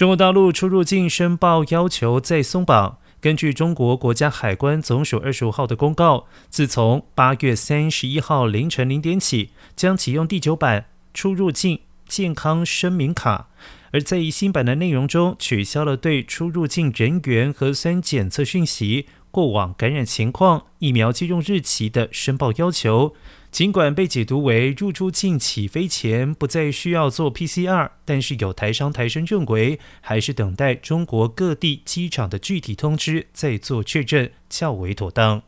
中国大陆出入境申报要求再松绑。根据中国国家海关总署二十五号的公告，自从八月三十一号凌晨零点起，将启用第九版出入境健康声明卡。而在一新版的内容中，取消了对出入境人员核酸检测讯息、过往感染情况、疫苗接种日期的申报要求。尽管被解读为入出境起飞前不再需要做 PCR，但是有台商台生认为，还是等待中国各地机场的具体通知再做确认较为妥当。